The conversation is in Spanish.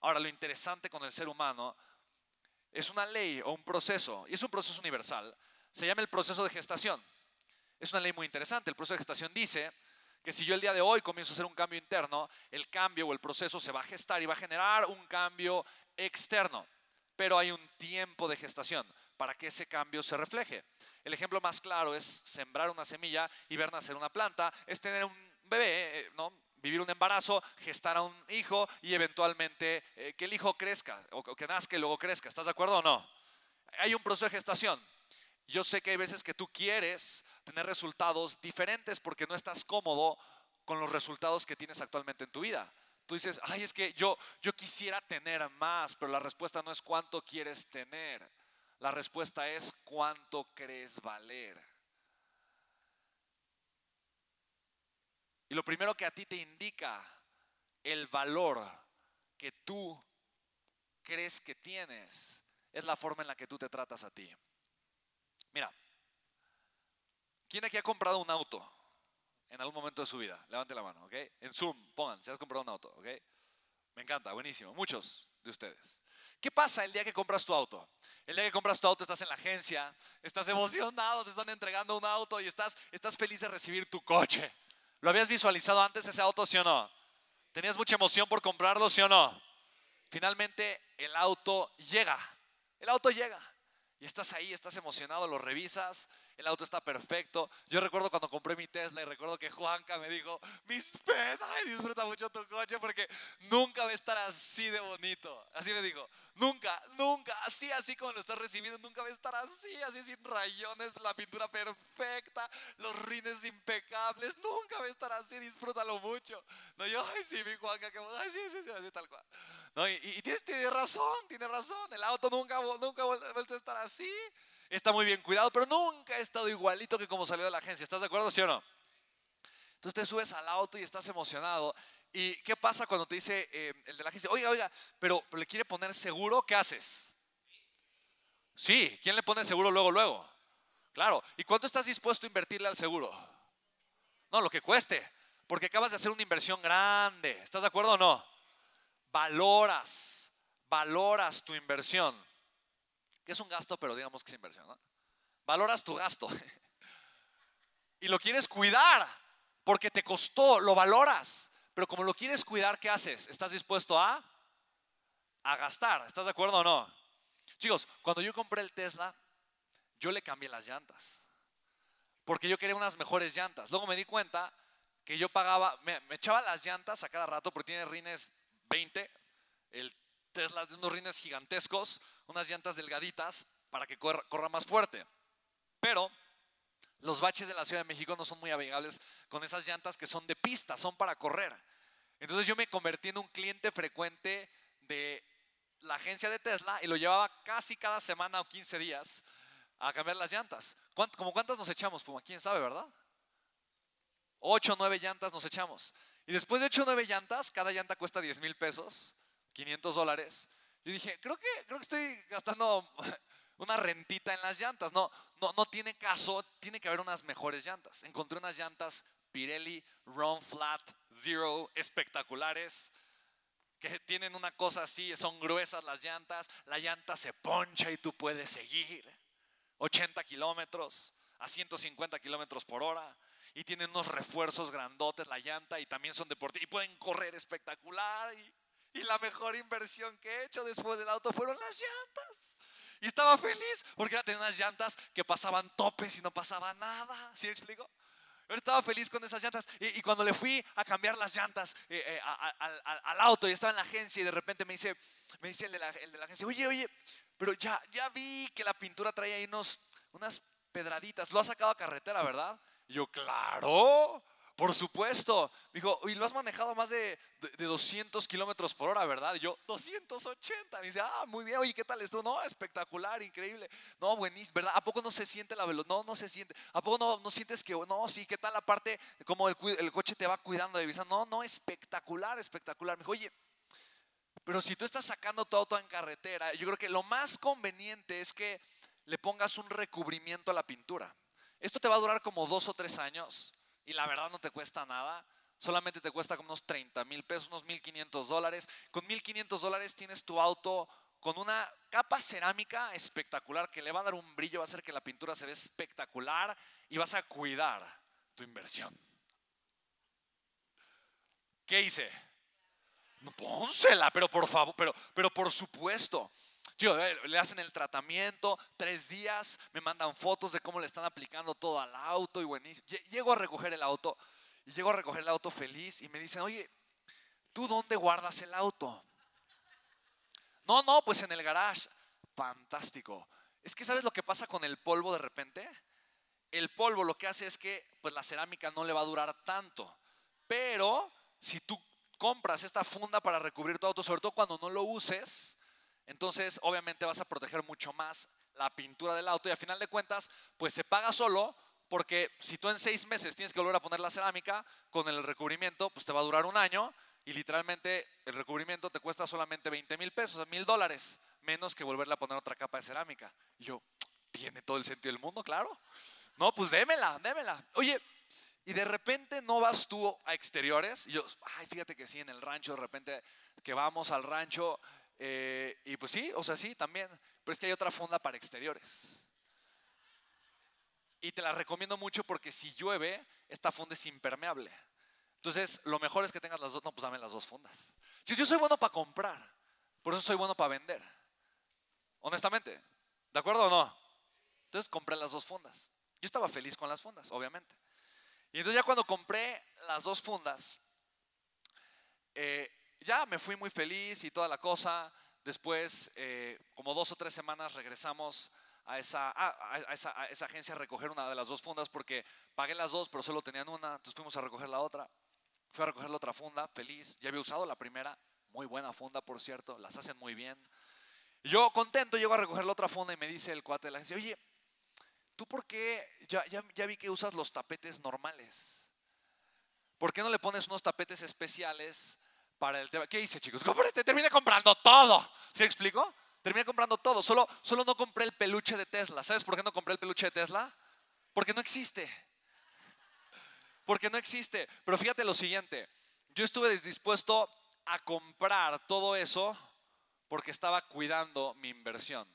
Ahora, lo interesante con el ser humano es una ley o un proceso, y es un proceso universal, se llama el proceso de gestación. Es una ley muy interesante. El proceso de gestación dice que si yo el día de hoy comienzo a hacer un cambio interno, el cambio o el proceso se va a gestar y va a generar un cambio externo. Pero hay un tiempo de gestación para que ese cambio se refleje. El ejemplo más claro es sembrar una semilla y ver nacer una planta, es tener un bebé, eh, ¿no? Vivir un embarazo, gestar a un hijo y eventualmente eh, que el hijo crezca o que nazca y luego crezca. ¿Estás de acuerdo o no? Hay un proceso de gestación. Yo sé que hay veces que tú quieres tener resultados diferentes porque no estás cómodo con los resultados que tienes actualmente en tu vida. Tú dices, ay, es que yo, yo quisiera tener más, pero la respuesta no es cuánto quieres tener. La respuesta es cuánto crees valer. Y lo primero que a ti te indica el valor que tú crees que tienes es la forma en la que tú te tratas a ti. Mira, ¿quién aquí ha comprado un auto en algún momento de su vida? Levante la mano, ¿ok? En Zoom, pongan, si has comprado un auto, ¿ok? Me encanta, buenísimo. Muchos de ustedes. ¿Qué pasa el día que compras tu auto? El día que compras tu auto estás en la agencia, estás emocionado, te están entregando un auto y estás, estás feliz de recibir tu coche. ¿Lo habías visualizado antes ese auto, sí o no? ¿Tenías mucha emoción por comprarlo, sí o no? Finalmente el auto llega. El auto llega. Y estás ahí, estás emocionado, lo revisas, el auto está perfecto. Yo recuerdo cuando compré mi Tesla y Juanca me dijo, mis penas, disfruta mucho tu coche porque nunca va a estar así de bonito. Así me dijo, nunca, nunca, así, así como lo estás recibiendo, nunca va a estar así, así sin rayones, la pintura perfecta, los rines impecables, nunca va a estar así, disfrútalo mucho. No, yo, ay, sí, mi Juanca, que, ay, sí, sí, sí, así tal cual. No, y, tiene, razón, tiene razón, el auto nunca, nunca vuelve a estar así está muy bien cuidado, pero nunca ha estado igualito que como salió de la agencia. ¿Estás de acuerdo, sí o no? Entonces te subes al auto y estás emocionado. ¿Y qué pasa cuando te dice eh, el de la agencia, oiga, oiga, pero, le quiere poner seguro? ¿Qué haces? Sí, ¿quién le pone seguro luego, luego? Claro. ¿Y cuánto estás dispuesto a invertirle al seguro? No, lo que cueste, porque acabas de hacer una inversión grande. ¿Estás de acuerdo o no? Valoras, valoras tu inversión que es un gasto, pero digamos que es inversión. Valoras tu gasto y lo quieres cuidar porque te costó, lo valoras. Pero como lo quieres cuidar, ¿qué haces? ¿Estás dispuesto a, a gastar? ¿Estás de acuerdo o no? Chicos, cuando yo compré el Tesla, yo le cambié las llantas. Porque yo quería unas mejores llantas. Luego me di cuenta que yo pagaba, me, echaba las llantas a cada rato porque tiene rines 20. El Tesla de unos rines gigantescos, unas llantas delgaditas para que corra, más fuerte. Pero los baches de la Ciudad de México no son muy amigables con esas llantas que son de pista, son para correr. Entonces yo me convertí en un cliente frecuente de la agencia de Tesla y lo llevaba casi cada semana o 15 días a cambiar las llantas. ¿Como cuántas nos echamos, Puma? ¿Quién sabe, verdad? 8 o 9 llantas nos echamos. Y después de 8 o 9 llantas, cada llanta cuesta 10 mil pesos. 500 dólares. Yo dije, creo que, creo que estoy gastando en las llantas. No, no, no tiene caso, tiene que haber unas mejores llantas. Encontré unas llantas Pirelli Run Flat Zero espectaculares que tienen una cosa así, son gruesas las llantas, la llanta se poncha y tú puedes seguir 80 kilómetros a 150 kilómetros por hora y tienen unos refuerzos grandotes la llanta y también son deportivos y pueden correr espectacular y y la mejor inversión que he hecho después del auto fueron las llantas. Y estaba feliz porque era tener unas llantas que pasaban topes y no pasaba nada. ¿Sí me explico? Yo estaba feliz con esas llantas. Y, cuando le fui a cambiar las llantas eh, eh, al auto y estaba en la agencia y de repente me dice, me dice el, de la, agencia, oye, oye, pero ya, ya vi que la pintura traía ahí unos, unas pedraditas. Lo ha sacado a carretera, ¿verdad? Y yo, claro. Por supuesto. Me dijo, y lo has manejado más de, de, 200 kilómetros por hora, ¿verdad? Y yo, 280. Me dice, ah, muy bien. Oye, ¿qué tal esto? No, espectacular, increíble. No, buenísimo, ¿verdad? ¿A poco no se siente la velocidad? No, no se siente. ¿A poco no, no sientes que, no, sí, qué tal la parte, como el, el coche te va cuidando de visa? No, no, espectacular, espectacular. Me dijo, oye, pero si tú estás sacando tu auto en carretera, yo creo que lo más conveniente es que le pongas un recubrimiento a la pintura. Esto te va a durar como dos o tres años y la verdad no te cuesta nada, solamente te cuesta como unos 30 mil pesos, unos 1.500 dólares. Con 1.500 dólares tienes tu auto con una capa cerámica espectacular que le va a dar un brillo, va a hacer que la pintura se ve espectacular y vas a cuidar tu inversión. ¿Qué hice? No, pónsela, pero por favor, pero, pero por supuesto. Le hacen el tratamiento, tres días, me mandan fotos de cómo le están aplicando todo al auto y buenísimo. Llego a recoger el auto y llego a recoger el auto feliz y me dicen, oye, ¿tú dónde guardas el auto? No, no, pues en el garage. Fantástico. Es que ¿sabes lo que pasa con el polvo de repente? El polvo lo que hace es que pues la cerámica no le va a durar tanto. Pero si tú compras esta funda para recubrir tu auto, sobre todo cuando no lo uses, entonces obviamente vas a proteger mucho más la pintura del auto y a final de cuentas pues se paga solo porque si tú en seis meses tienes que volver a poner la cerámica con el recubrimiento, pues te va a durar un año y literalmente el recubrimiento te cuesta solamente 20 mil pesos, mil dólares, menos que volverle a poner otra capa de cerámica. Y yo, ¿tiene todo el sentido del mundo? Claro. No, pues démela, démela. Oye, y de repente no vas tú a exteriores. Y yo, ay, fíjate que sí, en el rancho, de repente que vamos al rancho. Eh, y pues sí, o sea, sí, también. Pero es que hay otra funda para exteriores. Y te la recomiendo mucho porque si llueve, esta funda es impermeable. Entonces, lo mejor es que tengas las dos, no, pues dame las dos fundas. Si yo soy bueno para comprar, por eso soy bueno para vender. Honestamente, ¿de acuerdo o no? Entonces compré las dos fundas. Yo estaba feliz con las fundas, obviamente. Y entonces ya cuando compré las dos fundas, eh, ya me fui muy feliz y toda la cosa. Después, eh, como dos o tres semanas, regresamos a esa, a, esa, agencia a recoger una de las dos fundas porque pagué las dos, pero solo tenían una. Entonces fuimos a recoger la otra. Fui a recoger la otra funda, feliz. Ya había usado la primera, muy buena funda, por cierto. Las hacen muy bien. yo contento llego a recoger la otra funda y me dice el cuate de la agencia, oye, ¿tú por qué? Ya, ya, vi que usas los tapetes normales. ¿Por qué no le pones unos tapetes especiales para el tema? ¿Qué hice, chicos? Te terminé comprando todo. ¿Sí explico? Terminé comprando todo. Solo, solo no compré el peluche de Tesla. ¿Sabes por qué no compré el peluche de Tesla? Porque no existe porque no existe. Pero fíjate lo siguiente, yo estuve dispuesto a comprar todo eso porque estaba cuidando mi inversión.